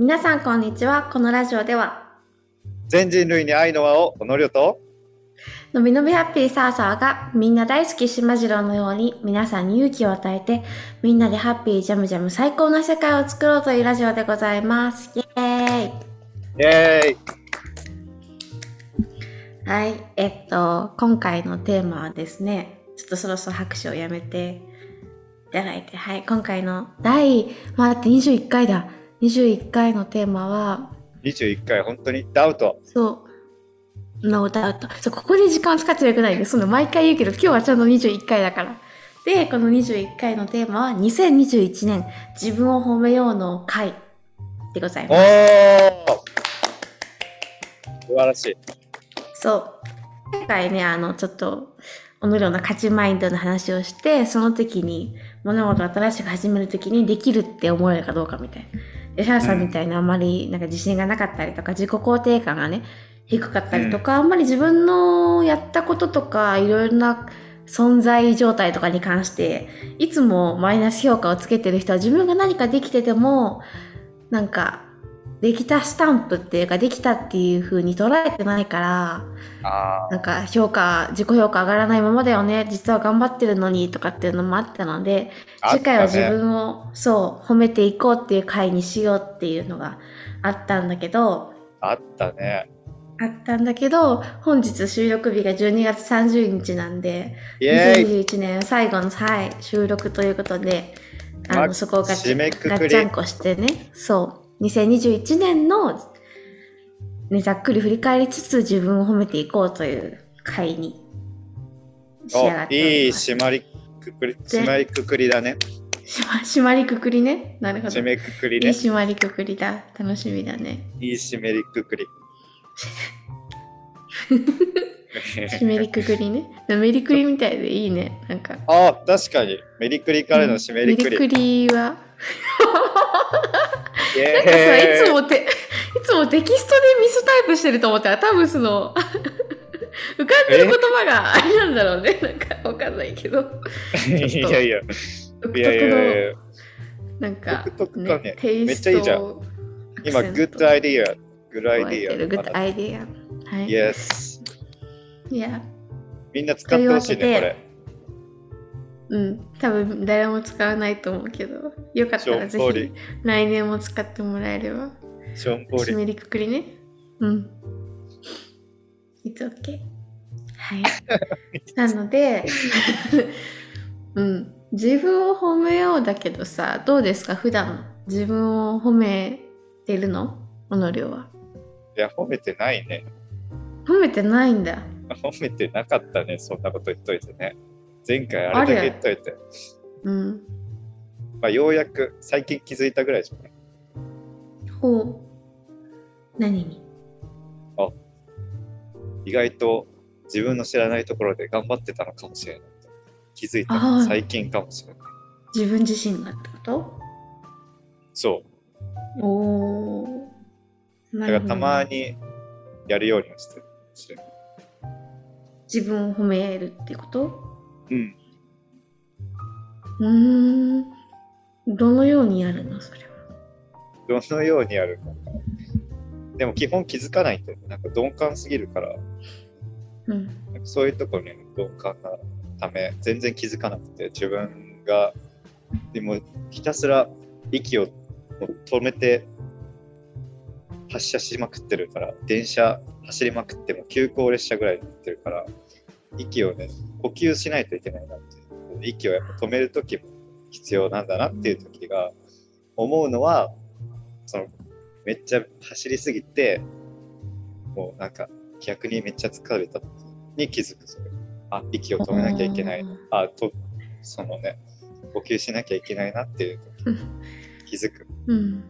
皆さんこんにちは。このラジオでは、全人類に愛の輪をおのりょとのびのびハッピーサーサーがみんな大好きしまじろうのように皆さんに勇気を与えて、みんなでハッピージャムジャム最高な世界を作ろうというラジオでございます。イエーイイェーイはい。えっと、今回のテーマはですね、ちょっとそろそろ拍手をやめていただいて、はい。今回の第、まあ、だって21回だ。21回のテーマは、!21 回本当にダウトそう。ノーダウト。そう、ここで時間を使っちゃよくないです。その毎回言うけど、今日はちゃんと21回だから。で、この21回のテーマは、2021年自分を褒めようの回でございおます。ー素晴らしい。そう。今回ね、あの、ちょっと、おのような価値マインドの話をして、その時に、物事を新しく始める時にできるって思えるかどうかみたいな。で、シャーさんみたいなあんまりなんか自信がなかったりとか、自己肯定感がね、低かったりとか、あんまり自分のやったこととか、いろいろな存在状態とかに関して、いつもマイナス評価をつけてる人は自分が何かできてても、なんか、できたスタンプっていうか、できたっていう風に捉えてないから、あなんか評価、自己評価上がらないままだよね。実は頑張ってるのにとかっていうのもあったので、あ次回は自分を、そう、褒めていこうっていう回にしようっていうのがあったんだけど、あったね。あったんだけど、本日収録日が12月30日なんで、イェーイ。2021年最後の、はい、収録ということで、あまの、そこをガチ締めくくり。ガッチャンコしてね、そう、2021年の、ね、ざっくり振り返りつつ自分を褒めていこうという回に仕上がっおていい。締まりくくり、締まりくくりだね。しま締まりくくりね。なるほど。締めくくりいいね。締まりくくりだ。楽しみだね。いい締めりくくり。締めりくくりね。メリクリみたいでいいね。なんか。あ確かに。メリクリからの締めりくり。メリクリは、イなんかさ、いつもて、いつもテキストでミスタイプしてると思ったら、多分その、浮かんでる言葉があれなんだろうね。なんかわかんないけど。いやいや。独いやいやい特の、やなんか、独特かねテイストめっちゃいいじゃんを今、アクセント good idea。good 加えてる idea。good idea。はい。Yes。いや、みんな使ってほしいね、これ。うん。多分誰も使わないと思うけど、よかったらぜひ来年も使ってもらえれば。しょんぼり。締めりくくりね。うん。It's okay. はい。なので、うん。自分を褒めようだけどさ、どうですか？普段自分を褒めてるの？小野亮は。いや、褒めてないね。褒めてないんだ。褒めてなかったね、そんなこと言っといてね。前回あれだけ言っといて。うん。まあ、ようやく最近気づいたぐらいじゃない？ほう。何に？意外と自分の知らないところで頑張ってたのかもしれない。気づいたの最近かもしれない。自分自身がってこと？そう。おー。なるほどだからたまにやるようにはしてる。自分を褒めるってこと？うん。うーん。どのようにやるのそれは。どのようにやるの？か。でも基本気づかないんだよね。なんか鈍感すぎるから、うん。そういうところに鈍感なため、全然気づかなくて、自分が、でもひたすら息を止めて発射しまくってるから、電車走りまくっても急行列車ぐらいになってるから、息をね、呼吸しないといけないなって。息をやっぱ止めるときも必要なんだなっていうときが、思うのは、その、めっちゃ走りすぎて、もうなんか逆にめっちゃ疲れた時に気づくそれ。あ、息を止めなきゃいけない。あ、と、そのね、呼吸しなきゃいけないなっていう時気づく。うん。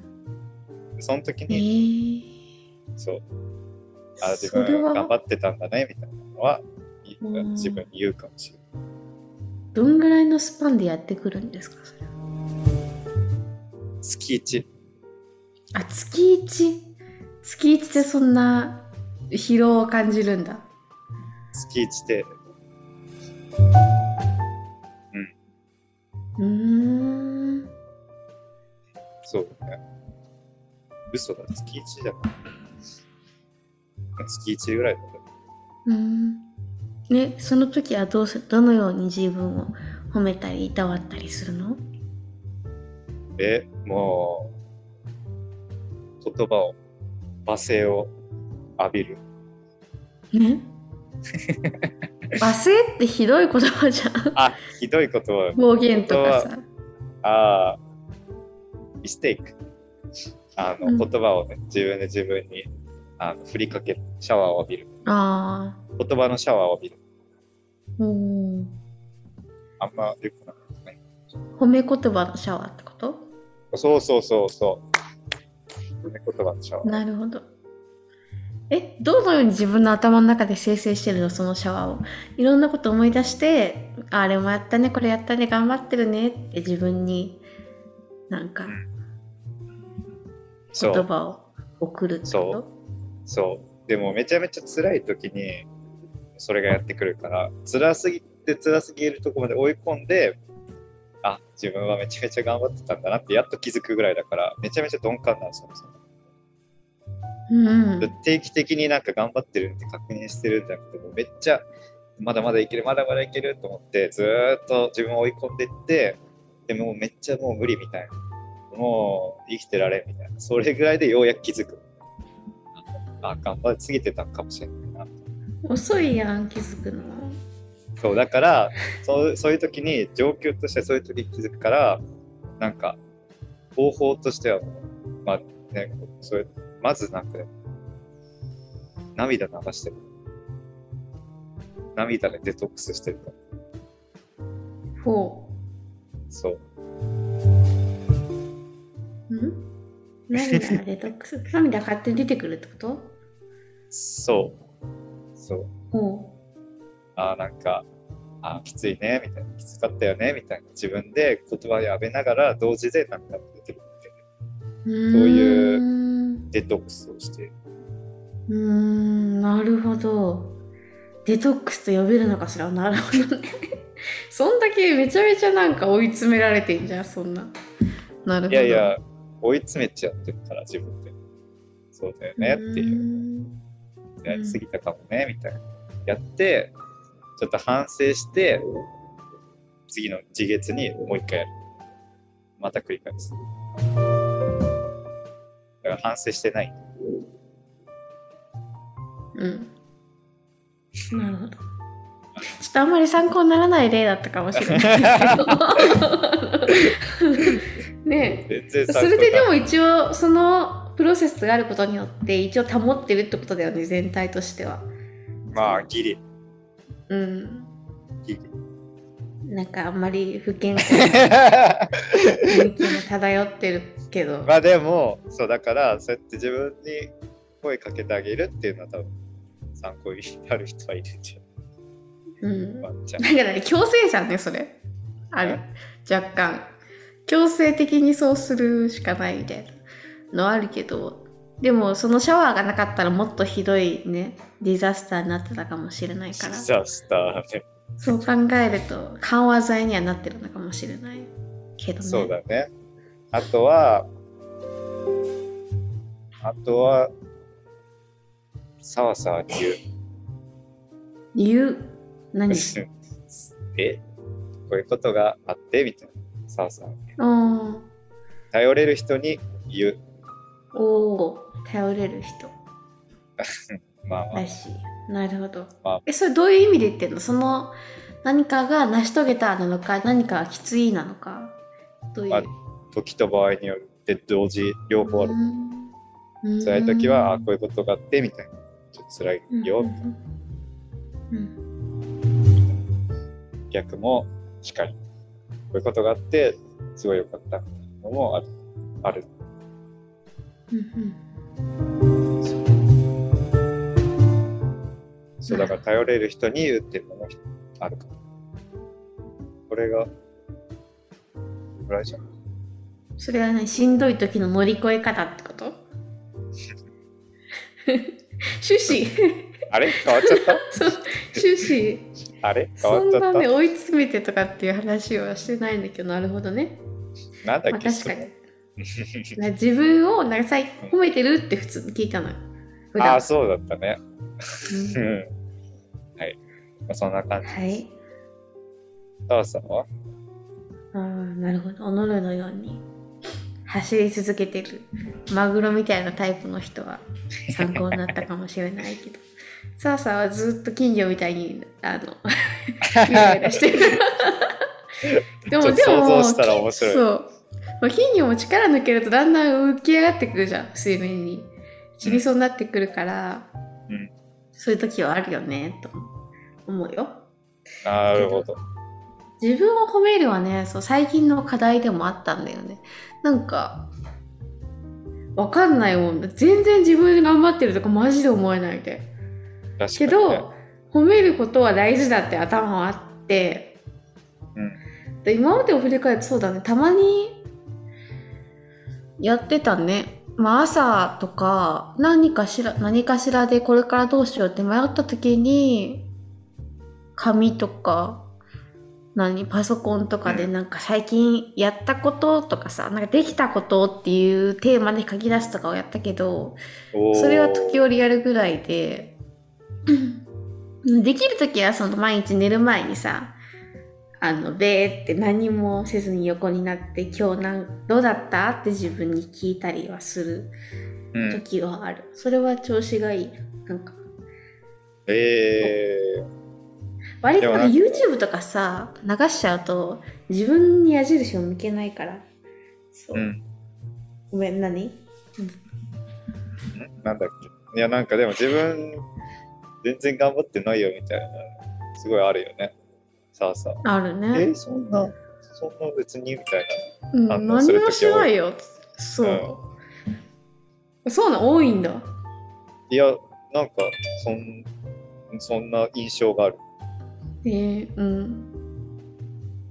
その時えに、ー、そう、あ、自分頑張はってたんだね、みたいなのは、自分に言うかもしれない。どんぐらいのスパンでやってくるんですか？それは月1。あ、月 1? 月1ってそんな疲労を感じるんだ。月1で、うーん。そうだね。嘘だ、月1だから。月1ぐらいだった。うん。ね、その時はどうす、どのように自分を褒めたり、いたわったりするの？え、もう、言葉を、罵声を浴びる。ね？罵声ってひどい言葉じゃん。あ、ひどい言葉。方言とかさ。ああ、ミステイク。あの、うん言葉をね、自分で自分にあの振りかける。シャワーを浴びる。あ言葉のシャワーを浴びる。あ。うん。あんまよくなかったね。褒め言葉のシャワーってこと？そうそうそうそう。褒め言葉のシャワー。なるほど。え、どのように自分の頭の中で生成してるの？そのシャワーを。いろんなこと思い出して、ああれもやったね、これやったね、頑張ってるねって自分に、なんかそう。言葉を送るってこと？そう。でもめちゃめちゃ辛い時にそれがやってくるから、辛すぎて辛すぎるとこまで追い込んで、あ、自分はめちゃめちゃ頑張ってたんだなってやっと気づくぐらいだから、めちゃめちゃ鈍感なんですよ。うんうん。定期的になんか頑張ってるって確認してるんじゃなくて、もうめっちゃまだまだいける、まだまだいけると思って、ずーっと自分を追い込んでいって、でもうめっちゃもう無理みたいな。もう生きてられんみたいな。それぐらいでようやく気づく。あ、頑張りすぎてたかもしれないな。遅いやん、気づくの。そう、だから、そうそういう時に、状況としてそういう時に気づくから、なんか、方法としては、まあね、それ、まずなんかね、涙流してる。涙でデトックスしてるから。ほそう。う。ん？涙がデトックス？涙勝手に出てくるってこと？そう。そう。ほああ、なんか、ああ、きついね、みたいな。きつかったよね、みたいな。自分で言葉で浴びながら、同時で涙が出てくるっていう。う。そういううデトックスをしている。ーん、なるほど。デトックスと呼べるのかしら？なるほどね。そんだけめちゃめちゃなんか追い詰められてんじゃん、そんな。なるほど。いやいや、追い詰めちゃってるから、自分で。そうだよねっていう。う。やりすぎたかもね、みたいな。やって、ちょっと反省して、次の次月にもう一回やる。また繰り返す。だから反省してない。うん。なるほど。ちょっとあんまり参考にならない例だったかもしれないですけど。ねえ。それででも一応そのプロセスがあることによって一応保ってるってことだよね全体としては。まあ、ギリ。うん。ギリ。なんかあんまり不健康な雰囲気も漂ってるけど。まあでも、そうだから、そうやって自分に声かけてあげるっていうのは多分参考になる人はいるんじうん。ワンちゃん。だからね強制じゃんねそれ。ある若干。強制的にそうするしかないみたいなのあるけど。でもそのシャワーがなかったらもっとひどいねディザスターになってたかもしれないからディザスターね。そう考えると緩和剤にはなってるのかもしれないけどね。そうだね。あとは、あとは、さわさわに言う。言う？何？え？こういうことがあって？みたいな。さわさわ頼れる人に言う。ーおー頼れる人 まあまあらしい。なるほど。まあえ、それどういう意味で言ってんの？その何かが成し遂げたなのか、何かがきついなのか。どういう？まあ時と場合によって同時両方ある。うん辛い時は、あこういうことがあってみたいな。ちょっと辛いよ。うんうん逆もしかり。こういうことがあって、すごい良かったみたいなのもある。ある。うんうん。そう、だから頼れる人に言うっていうのもある。かも。これが、ぐらいじゃん。それはね、しんどい時の乗り越え方ってこと？趣旨あれ？変わっちゃっ そう。趣旨たあれ？変わそんっちゃった？なね追い詰めてとかっていう話はしてないんだけどなるほどね、なんだっけ、まあ、確かに 自分をなんかさい褒めてるって普通に聞いたのよ。ああ、そうだったね。ううんん。はい。まあ、そんな感じ。はい。タワさんは？ああ、なるほど。おのるのように走り続けてるマグロみたいなタイプの人は参考になったかもしれないけど。さあさあはずっと金魚みたいに、あの、イライラしてる。でも、でも、と想像したら面白いそう。まあ、金魚も力抜けるとだんだん浮き上がってくるじゃん、水面に。死にそうになってくるから、うんそういう時はあるよね、と思うよ。なるほど。自分を褒めるはね、そう、最近の課題でもあったんだよね。なんか、わかんないもん。全然自分で頑張ってるとかマジで思えないみたいな。確かに、けね。ど、褒めることは大事だって頭はあって、うん。で今までを振り返るとそうだねたまにやってたね。まあ朝とか何かしら何かしらでこれからどうしようって迷った時に紙とか何パソコンとかでなんか最近やったこととかさなんかできたことっていうテーマで書き出すとかをやったけどそれは時折やるぐらいで できる時はその毎日寝る前にさあのべーって何もせずに横になって今日なんどうだった？って自分に聞いたりはするうん。時はある、それは調子がいい。なんか。え割と YouTube とかさ流しちゃうと自分に矢印を向けないから。そう、ー、うん。ごめん何？ん。なんだっけ。いや、なんかでも自分、全然頑張ってないよみたいな、すごいあるよね。さあさあ。あるえねそんな、そんな別にみたいうん、何もしないよ。そう、そうなん多いんだ。な。いや、なんか、そん、そんな印象がある。えー、うん。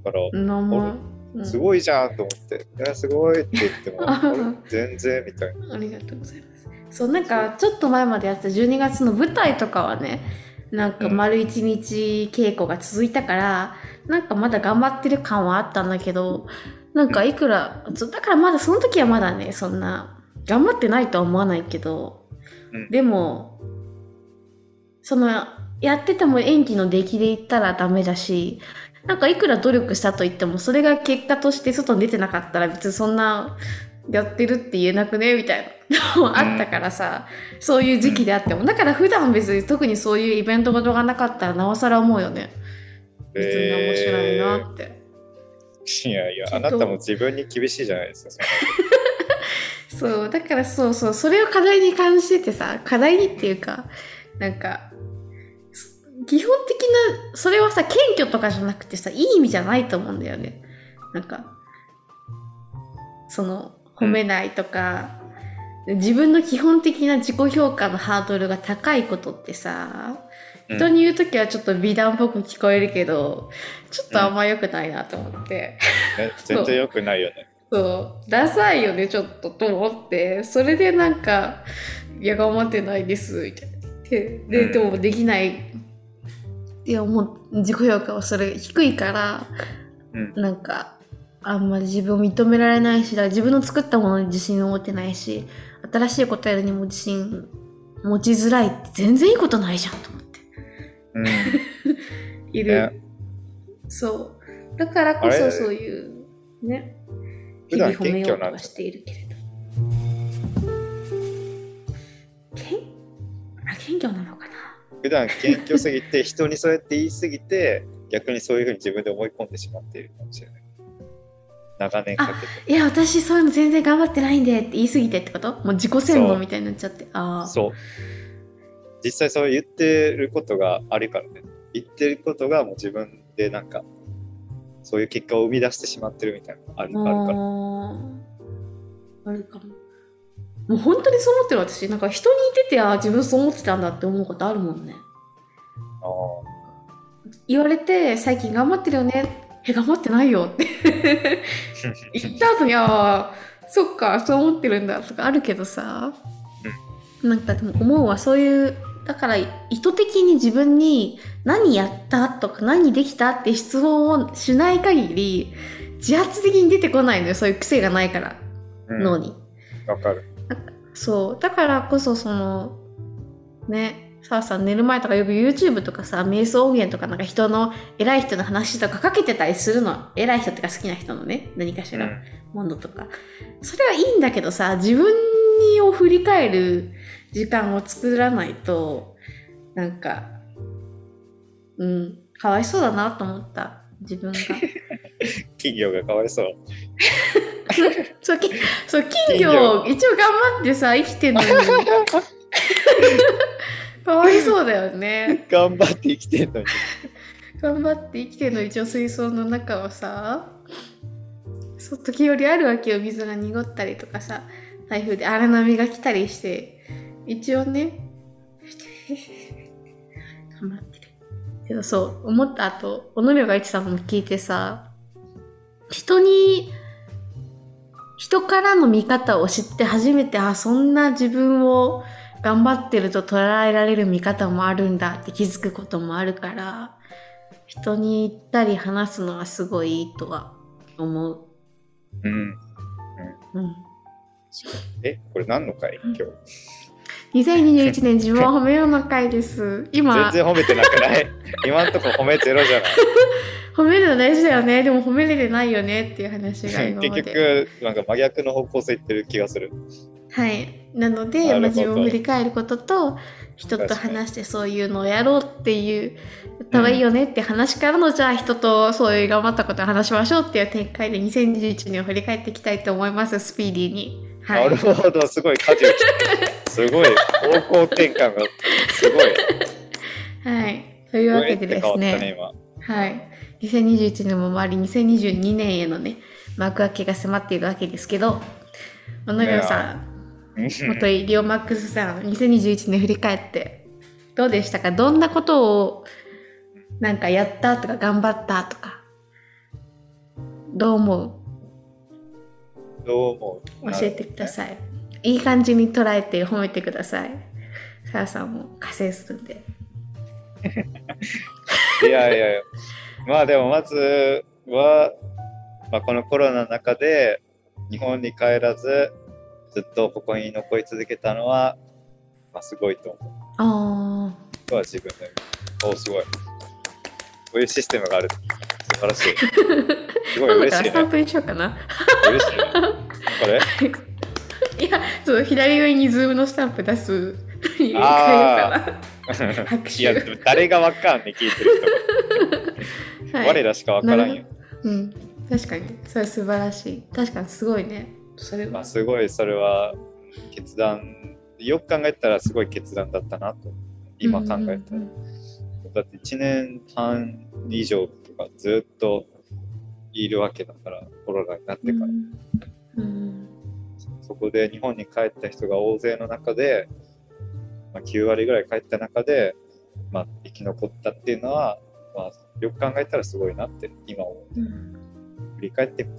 から、名前、うん。すごいじゃんと思って、いや、すごいって言っても、全然みたいな。ありがとうございます。そうなんかちょっと前までやった12月の舞台とかはねなんか丸一日稽古が続いたから、なんかまだ頑張ってる感はあったんだけどなんかいくらだからまだその時はまだねそんな頑張ってないとは思わないけど、うん。でもそのやってても演技の出来で言ったらダメだしなんかいくら努力したと言ってもそれが結果として外に出てなかったら別にそんなやってるって言えなくね？みたいな。の もあったからさ、そういう時期であっても。だから普段別に特にそういうイベントごとがなかったらなおさら思うよね。別に面白いなって、いやいや、けどあなたも自分に厳しいじゃないですか。そ そうだからそうそうそれを課題に感じててさ課題にっていうかなんかそ基本的なそれはさ謙虚とかじゃなくてさいい意味じゃないと思うんだよね。なんかその褒めないとか、自分の基本的な自己評価のハードルが高いことってさうん人に言う時はちょっと美談っぽく聞こえるけどちょっとあんま良くないなと思って。ね、全然良くないよね。そう、ダサいよね、ちょっとと思って、それでなんか、いや、頑張ってないです、みたいな。で、でもできないって思う、自己評価はそれ低いから、うんなんか、あんまり自分を認められないし、だから自分の作ったものに自信を持てないし、新しいことやるにも自信持ちづらいって全然いいことないじゃんと思って。うん。いる。ねそう。だからこそそういう、ね。日々褒めようとはしているけれど。けんあ、謙虚なのかな？普段謙虚すぎて、人にそうやって言いすぎて、逆にそういうふうに自分で思い込んでしまっているかもしれない。長年かけて。いや、私そういうの全然頑張ってないんでって言い過ぎてってこと？もう自己洗脳みたいになっちゃって。ああ。そう。実際そう言ってることがあるからね。言ってることがもう自分でなんか、そういう結果を生み出してしまってるみたいなのがあるあるから。あるかも。もう本当にそう思ってる私。なんか人に言ってて、ああ、自分そう思ってたんだって思うことあるもんね。あ言われて、最近頑張ってるよね。え、頑張ってないよって 言った後に、ああ、そっか、そう思ってるんだとかあるけどさ、なんかでも思うわ、そういう、だから意図的に自分に何やったとか何できたって質問をしない限り、自発的に出てこないのよ、そういう癖がないから。うん脳に。わかる。そう。だからこそ、その、ね、さあさん寝る前とかよく YouTube とかさ、瞑想音源とかなんか人の、偉い人の話とかかけてたりするの。偉い人ってか好きな人のね、何かしら、うんものとか。それはいいんだけどさ、自分にを振り返る時間を作らないと、なんか、うん、かわいそうだなと思った。自分が。企業がかわいそう。そう、きそう金金魚魚一応頑張ってさ、生きてんのに。かわいそうだよね。頑張って生きてんのに。頑張って生きてんの一応水槽の中をさ、そう、時折あるわけよ。水が濁ったりとかさ、台風で荒波が来たりして、一応ね、頑張ってる。けどそう、思った後、小野涼が言ってたのも聞いてさ、人に、人からの見方を知って初めて、あ、そんな自分を頑張ってると捉えられる見方もあるんだって気づくこともあるから、人に言ったり話すのはすごいいいとは思う。うん。うん。え、これ何の回？今日。2021年自分を褒めようの回です。今、全然褒めてなくない？今んとこ褒めゼロじゃない？褒めるの大事だよね。でも褒めれてないよねっていう話が。結局、なんか真逆の方向性いってる気がする。はい。なので、まあ、自分を振り返ることと、人と話してそういうのをやろうっていう、やった方がいいよねって話からの、じゃあ人とそういう頑張ったことを話しましょうっていう展開で2021年を振り返っていきたいと思います、スピーディーに。は。ないるほど、すごい舵を切って。すごい、方向転換がすごい。はい。というわけでですね、ね、今。はい。2021年も終わり、2022年へのね、幕開けが迫っているわけですけど、小野涼さん、元リオマックスさん、2021年振り返って、どうでしたか？どんなことを、なんかやったとか頑張ったとか、どう思どう思う？う教えてください。いい感じに捉えて褒めてください。さあさんも加勢するんで。いやいやいや。まあでもまずは、まあ、このコロナの中で日本に帰らずずっとここに残り続けたのは、まあ、すごいと思う。あとは自分で。おすごい。こういうシステムがある。素晴らしい。すごい嬉しいね。スタンプにしようかな。嬉しいね。これ？いや、そう、左上にズームのスタンプ出す。変えようあかな。拍手いや、誰がわかんね、聞いてる人。はい我らしかわからんよ。うん、確かにそれ素晴らしい確かにすごいねそれはまあ、すごいそれは決断、よく考えたらすごい決断だったなと、今考えたら。だって1年半以上とかずっといるわけだから、コロナになってから。うんうんそこで日本に帰った人が大勢の中で、まあ、9割ぐらい帰った中で、まあ、生き残ったっていうのは、まあ、よく考えたらすごいなって今思う。うん振り返ってみ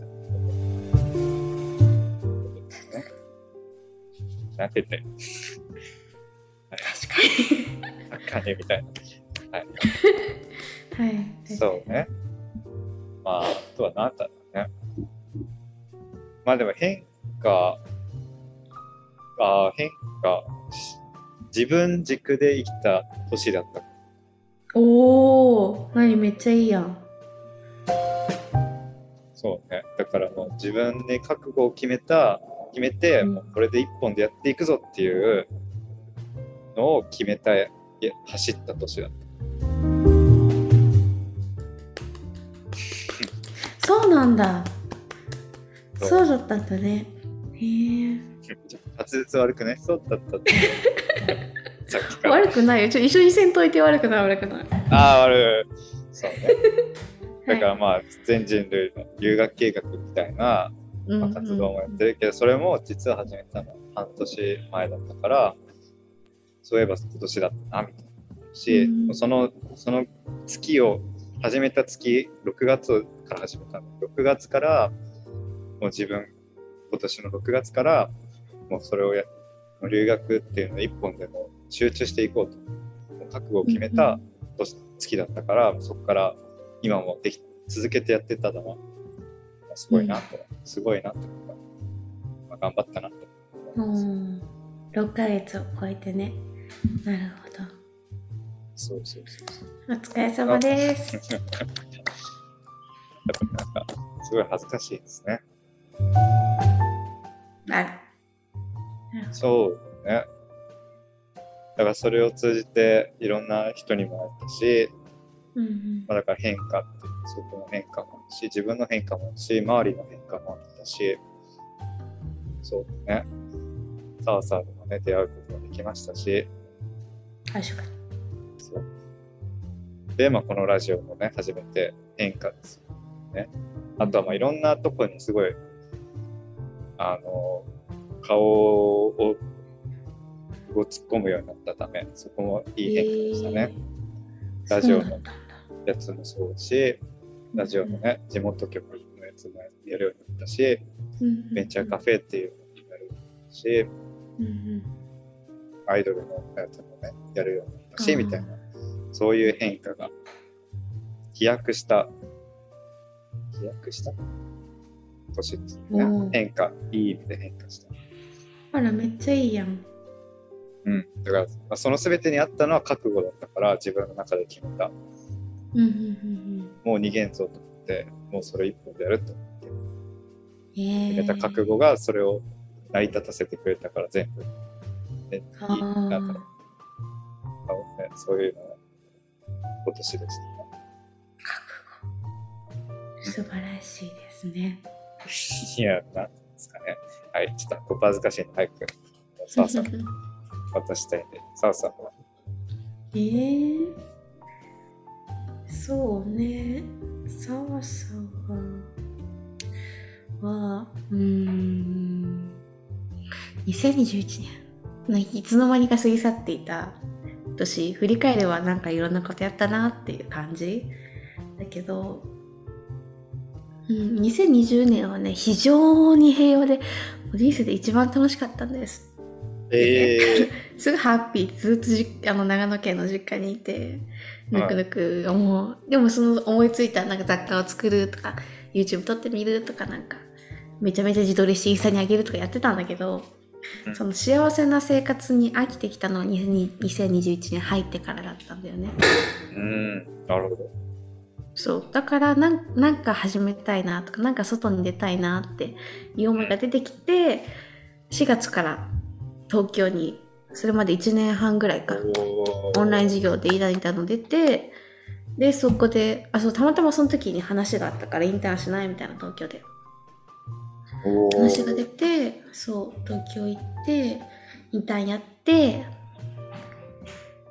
なんてて、確かあかねみたいな。はい、にはいそうね。まあ、あとは何だろうね。まあでも変化、あー変化し、自分軸で生きた年だった。おお何めっちゃいいやんそうね。だからもう自分で覚悟を決めた、決めて、うんもうこれで一本でやっていくぞっていうのを決めた、いや走った年だった。そうなんだそうだったんだねへえ滑舌悪くねそうだったって。さっきから。悪くないよちょ一緒にせんといて悪くない悪くないああ、悪い。そうね。だからはまあ、全人類の留学計画みたいな、いまあ、活動もやってるけど、それも実は始めたのは半年前だったから、そういえば今年だったな、みたいな。し、うんその、その月を、始めた月、6月から始めたの。6月から、もう自分、今年の6月から、もうそれをや、留学っていうのを一本でも集中していこうと。覚悟を決めた年月だったから、そこから今もでき続けてやってたのは、すごいなと、すごいなと思った。まあ頑張ったなとうん。6ヶ月を超えてね。なるほど。そうそうそう。お疲れ様です。やっぱなんか、すごい恥ずかしいですね。ある。そうね。だからそれを通じていろんな人にも会ったし、うんうんまあ、だから変化っていう、そこの変化もあるし、自分の変化もあるし、周りの変化もあったし、そうだね。さあさあともね、出会うことができましたし、確かに。そう。で、まあ、このラジオもね、初めて変化ですよね。あとは、まあ、いろんなとこにすごい、あの、顔を、を突っ込むようになったため、そこもいい変化でしたね。ラジオのやつもそうだし、ラジオのね、地元局のやつもやるようになったし、ベンチャーカフェっていうのになるようになったし、うんうんアイドルのやつもね、やるようになったし、うんみたいな、そういう変化が、飛躍した、飛躍した？年ですねう。ん変化、いい意味で変化した。あら、めっちゃいいやん。うん。だから、まあ、その全てにあったのは覚悟だったから、自分の中で決めた。うんうんうんもう逃げんぞと思って、もうそれ一本でやると思って、うん。え決めた覚悟がそれを成り立たせてくれたから、全部。ね、いいあーなんかね、そういうのは今年でしたね。素晴らしいですね。いや、なんですかね。はい、ちょっと恥ずかしいんで、早く、さあさん渡したいんで、さあさんは。えー、そうね。さわさわは、うん、2021年、いつの間にか過ぎ去っていた年、振り返ればなんかいろんなことやったなっていう感じだけど、うん、2020年はね、非常に平和で、人生で一番楽しかったんです。えすぐハッピーずっとじあの長野県の実家にいてぬくぬく思う、でもその思いついたなんか雑貨を作るとか YouTube 撮ってみるとかなんかめちゃめちゃ自撮りしてインスタにあげるとかやってたんだけど、うん。その幸せな生活に飽きてきたのは2020 2021年入ってからだったんだよね。ー、うん、なるほど。そう。だからなんなんか始めたいなとかなんか外に出たいなっていう思いが出てきて4月から東京にそれまで1年半ぐらいかおオンライン授業でイラインターの出て、で、そこで、あ、そう、たまたまその時に話があったからインターンしないみたいな東京で。話が出て、そう、東京行って、インターンやって、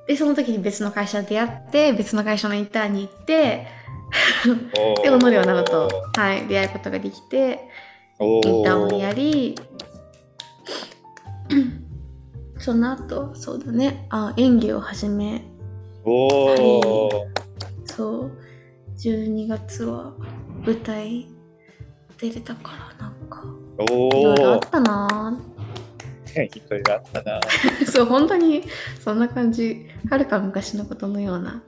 で、その時に別の会社で出会って、別の会社のインターンに行って、おー。で、小野亮と、はい、出会うことができて、インターンをやり、その後、そうだね、あ、演技を始め、おー。そう。12月は舞台出れたからなんか。おいろいろあーったな。いろいろあったな。ぁ そう本当にそんな感じ。はるか昔のことのような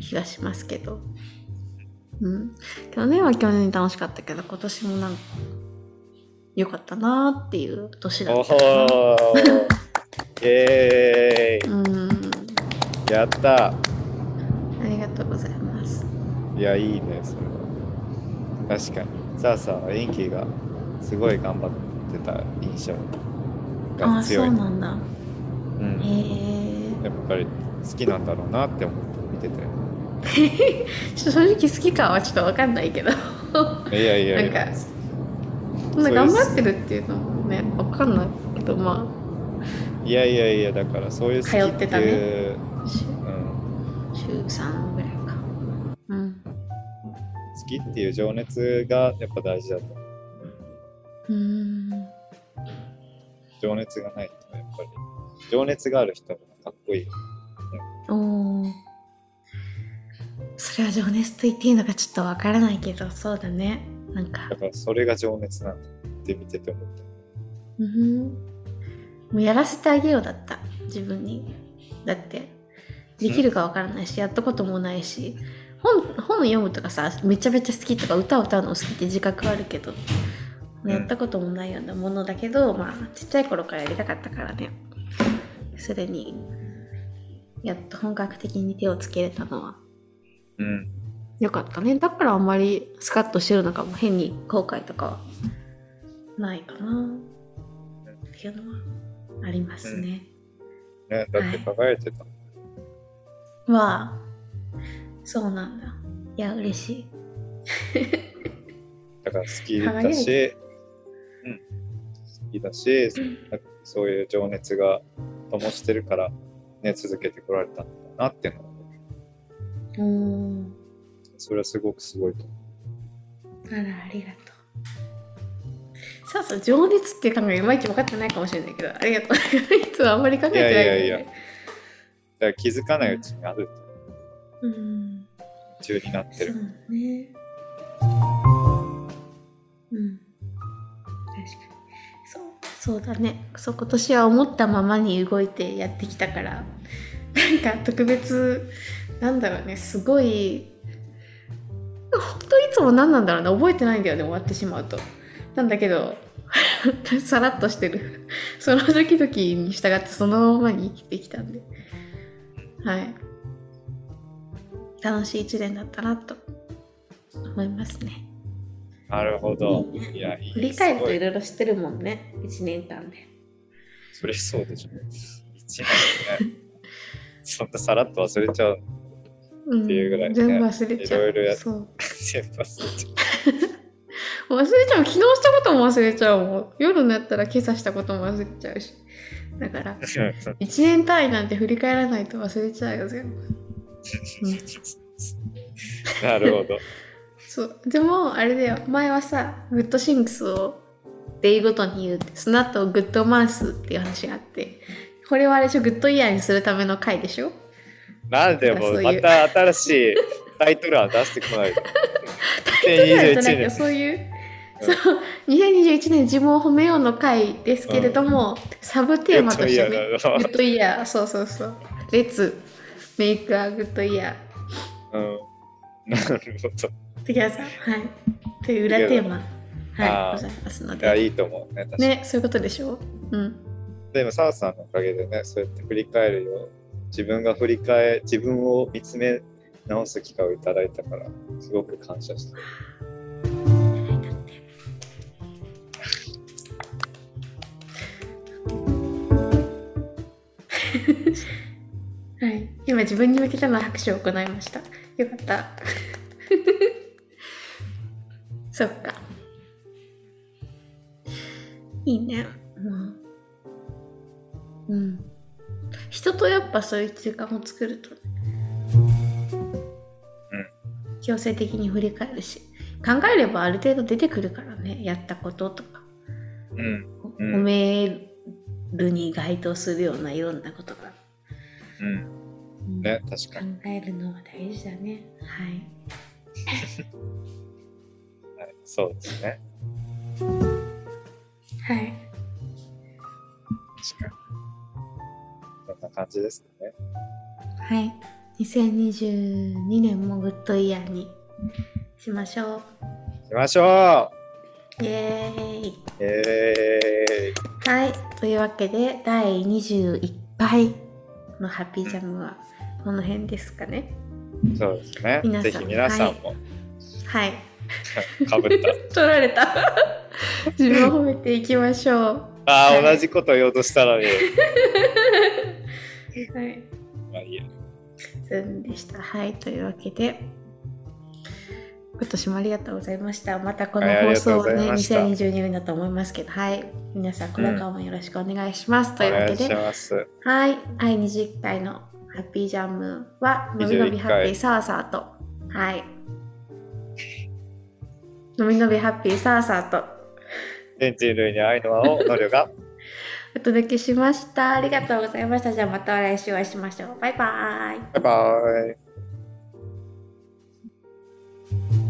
気がしますけど。うん。去年は去年に楽しかったけど今年もなんか良かったなーっていう年だおったかなー イェーイうんやったありがとうございますいや、いいね、それは。確かに。さあさあ、演技がすごい頑張ってた印象ああそが強い。うなんだうんへえやっぱり好きなんだろうなって思って見てちょっと正直好きかはちょっとわかんないけどて。いやいやいや。なんかそんな頑張ってるっていうのもね、わかんないけど、まいやいやいや、だからそういう好き通っっててたねいう、あ、週うん、週3ぐらいか。うん。好きっていう情熱がやっぱ大事だと思う。ん。情熱がないとやっぱり、情熱がある人はかっこいい。おーそれは情熱と言っていいのかちょっとわからないけど、そうだね。なんかだ、からそれが情熱なんだって見てて思った。うん。もうやらせてあげようだった、自分に。だって、できるかわからないし、やったこともないし、本本読むとかさ、めちゃめちゃ好きとか歌を歌うの好きって自覚はあるけど、うんやったこともないようなものだけど、まあちっちゃい頃からやりたかったからね。すでにやっと本格的に手をつけれたのは。うん。よかったね。だからあんまりスカッとしてるのかも。変に後悔とかはないかな。っていうのはありますね、ね、だって輝いてた。はそうなんだ。いや嬉しい。だから好きだし、うん、好きだし、なんかそういう情熱が灯してるから、ね、続けてこられたんだなっていうのは、うーん。それはすごくすごいと思あらありがとうさあさ情熱っていう考えいまいち分かってないかもしれないけどありがとう。いつもあんまり考えてないね、いやいやいやう。だから気づかないうちにあるうん中になってそうる。ね。うん確かにそうそうだね。そう今年は思ったままに動いてやってきたからなんか特別なんだろうね。すごい本当いつも何なんだろうな覚えてないんだよね。終わってしまうとなんだけど さらっとしてる。その時々に従ってそのままに生きてきたんで。はい。楽しい一年だったなと。思いますね。なるほど。いや、いい振り返るといろいろ知ってるもんね。1年間で。それそうでしょ。一年ね。そんなさらっと忘れちゃう。うんっていうぐらいね。全部忘れちゃう。いろいろやっそう。全部忘れちゃ忘れちゃう。昨日したことも忘れちゃうもん。夜になったら今朝したことも忘れちゃうし。だからう。1年単位なんて振り返らないと忘れちゃうよ全部。なるほど。そう。でもあれだよ。前はさ good things を day ごとに言うってその後 good month っていう話があってこれはあれでしょ？ good year にするための回でしょ？なんでもそうまた新しいタイトルは出してこないと。タイトルは言って2021ないけど年。そういう、うんそう。2021年自分を褒めようの回ですけれども、サブテーマとしてねグッドイヤー。そうそうそう。 Let's make a good yearうん。なるほど。ーテキャさんはい。という裏テーマ。はい。ございますのいや、でいいと思う。ね。ねそういうことでしょ？ううん。でも、澤さんのおかげでね、そうやって振り返るよ。自分が振り返、自分を見つめ直す機会をいただいたから、すごく感謝してる。はい。今自分に向けての拍手を行いました。よかった。そっか。いいね。うん。うん。人とやっぱそういう時間を作ると、強制的に振り返るし考えればある程度出てくるからねやったこととか、うん。うん。褒めるに該当するようないろんなことが、うん。うんね、確か考に。えるのは大事だねはいはい、そうですね。はい確かに。こんな感じですかね。はい2022年もグッドイヤーに。しましょ行きましょうイエーイうえー、はいというわけで第21回のハッピージャムはこの辺ですかねそうですね。皆ぜひ皆さんもはいかぶった。取られた 自分を褒めていきましょうああ、はい同じこと言おうとしたのに。はいまあいいや。でした。はい、というわけで、今年もありがとうございました。またこの放送はね、がとうございました2022年だと思いますけど、はい、皆さんこれからもよろしくお願いします。というわけで。はい、はい、20回のハッピージャムは、のびのびハッピーサーサーと、はい、のびのびハッピーサーサーと、全人類に愛の輪を、ノリョが。お届けしました。ありがとうございました。じゃあまた来週お会いしましょう。バイバーイ。バイバイ。